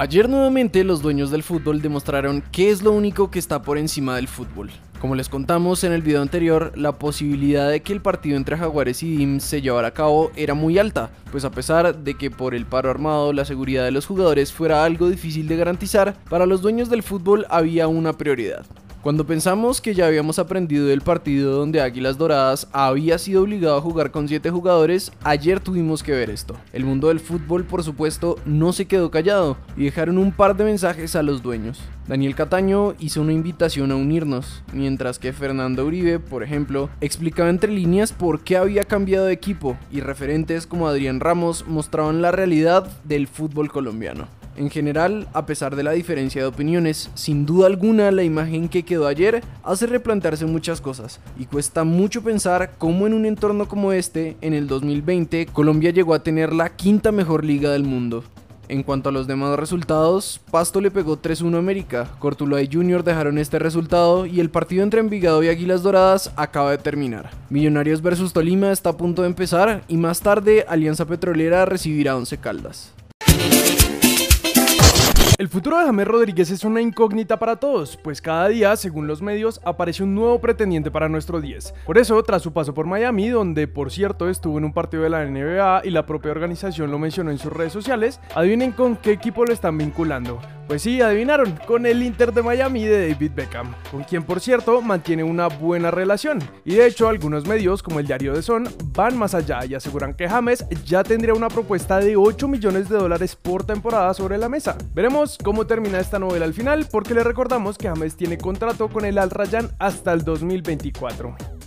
Ayer nuevamente los dueños del fútbol demostraron qué es lo único que está por encima del fútbol. Como les contamos en el video anterior, la posibilidad de que el partido entre Jaguares y DIM se llevara a cabo era muy alta, pues a pesar de que por el paro armado la seguridad de los jugadores fuera algo difícil de garantizar, para los dueños del fútbol había una prioridad. Cuando pensamos que ya habíamos aprendido del partido donde Águilas Doradas había sido obligado a jugar con 7 jugadores, ayer tuvimos que ver esto. El mundo del fútbol, por supuesto, no se quedó callado y dejaron un par de mensajes a los dueños. Daniel Cataño hizo una invitación a unirnos, mientras que Fernando Uribe, por ejemplo, explicaba entre líneas por qué había cambiado de equipo y referentes como Adrián Ramos mostraban la realidad del fútbol colombiano. En general, a pesar de la diferencia de opiniones, sin duda alguna la imagen que quedó ayer hace replantearse muchas cosas y cuesta mucho pensar cómo en un entorno como este, en el 2020, Colombia llegó a tener la quinta mejor liga del mundo. En cuanto a los demás resultados, Pasto le pegó 3-1 a América, Cortuluá y Junior dejaron este resultado y el partido entre Envigado y Águilas Doradas acaba de terminar. Millonarios vs Tolima está a punto de empezar y más tarde Alianza Petrolera recibirá 11 Caldas. El futuro de James Rodríguez es una incógnita para todos, pues cada día, según los medios, aparece un nuevo pretendiente para nuestro 10. Por eso, tras su paso por Miami, donde por cierto estuvo en un partido de la NBA y la propia organización lo mencionó en sus redes sociales, adivinen con qué equipo lo están vinculando. Pues sí, adivinaron, con el Inter de Miami de David Beckham, con quien por cierto mantiene una buena relación. Y de hecho algunos medios como el diario de Son van más allá y aseguran que James ya tendría una propuesta de 8 millones de dólares por temporada sobre la mesa. Veremos cómo termina esta novela al final porque le recordamos que James tiene contrato con el Al Rayyan hasta el 2024.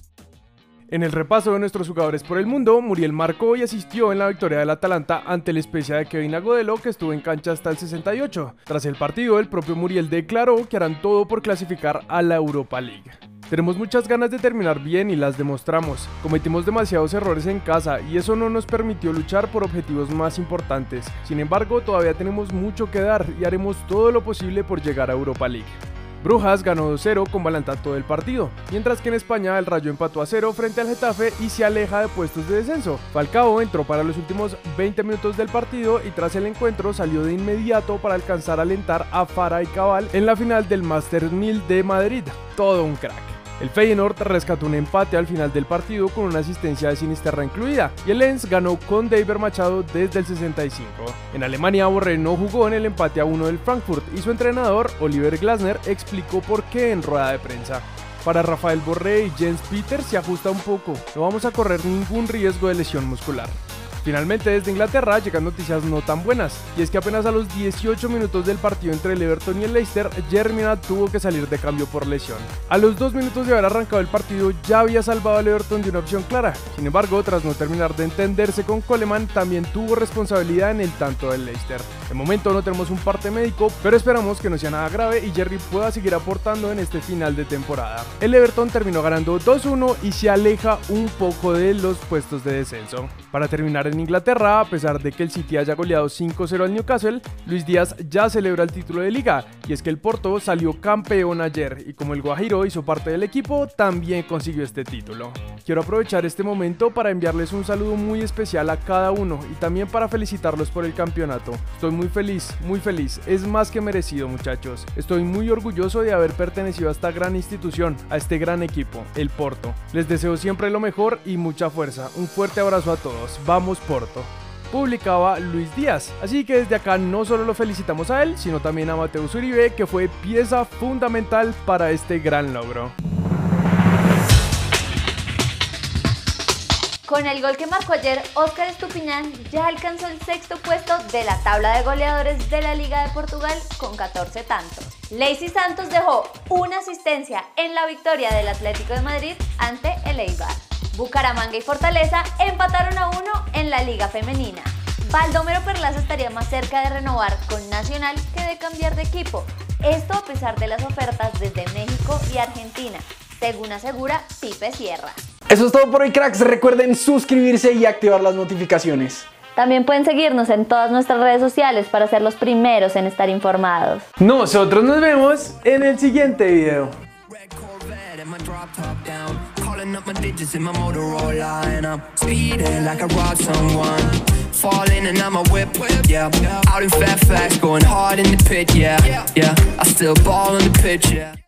En el repaso de nuestros jugadores por el mundo, Muriel marcó y asistió en la victoria del Atalanta ante la especia de Kevin Agodelo que estuvo en cancha hasta el 68. Tras el partido, el propio Muriel declaró que harán todo por clasificar a la Europa League. Tenemos muchas ganas de terminar bien y las demostramos. Cometimos demasiados errores en casa y eso no nos permitió luchar por objetivos más importantes. Sin embargo, todavía tenemos mucho que dar y haremos todo lo posible por llegar a Europa League. Brujas ganó 2-0 con Balanta todo el partido, mientras que en España el Rayo empató a 0 frente al Getafe y se aleja de puestos de descenso. Falcao entró para los últimos 20 minutos del partido y tras el encuentro salió de inmediato para alcanzar a alentar a Fara y Cabal en la final del Master 1000 de Madrid. Todo un crack. El Feyenoord rescató un empate al final del partido con una asistencia de Sinisterra incluida y el Lens ganó con David Machado desde el 65. En Alemania, Borré no jugó en el empate a uno del Frankfurt y su entrenador, Oliver Glasner, explicó por qué en rueda de prensa. Para Rafael Borré y Jens Peter se ajusta un poco, no vamos a correr ningún riesgo de lesión muscular. Finalmente desde Inglaterra llegan noticias no tan buenas, y es que apenas a los 18 minutos del partido entre el Everton y el Leicester, Germinal tuvo que salir de cambio por lesión. A los dos minutos de haber arrancado el partido ya había salvado al Everton de una opción clara, sin embargo tras no terminar de entenderse con Coleman también tuvo responsabilidad en el tanto del Leicester. De momento no tenemos un parte médico, pero esperamos que no sea nada grave y Jerry pueda seguir aportando en este final de temporada. El Everton terminó ganando 2-1 y se aleja un poco de los puestos de descenso. Para terminar en Inglaterra, a pesar de que el City haya goleado 5-0 al Newcastle, Luis Díaz ya celebra el título de liga, y es que el Porto salió campeón ayer, y como el Guajiro hizo parte del equipo, también consiguió este título. Quiero aprovechar este momento para enviarles un saludo muy especial a cada uno y también para felicitarlos por el campeonato. Estoy muy feliz, muy feliz, es más que merecido muchachos. Estoy muy orgulloso de haber pertenecido a esta gran institución, a este gran equipo, el Porto. Les deseo siempre lo mejor y mucha fuerza. Un fuerte abrazo a todos. Vamos Porto publicaba Luis Díaz. Así que desde acá no solo lo felicitamos a él, sino también a Mateus Uribe, que fue pieza fundamental para este gran logro. Con el gol que marcó ayer, Óscar Estupiñán ya alcanzó el sexto puesto de la tabla de goleadores de la Liga de Portugal con 14 tantos. Lacey Santos dejó una asistencia en la victoria del Atlético de Madrid ante el Eibar. Bucaramanga y Fortaleza empataron a uno en la Liga Femenina. Baldomero Perlaza estaría más cerca de renovar con Nacional que de cambiar de equipo. Esto a pesar de las ofertas desde México y Argentina, según asegura Pipe Sierra. Eso es todo por hoy, cracks. Recuerden suscribirse y activar las notificaciones. También pueden seguirnos en todas nuestras redes sociales para ser los primeros en estar informados. Nosotros nos vemos en el siguiente video. Up my digits in my Motorola And I'm speeding like I robbed someone falling and I'm a whip, whip, yeah. Out in Fairfax, going hard in the pit, yeah, yeah. I still ball on the pitch, yeah.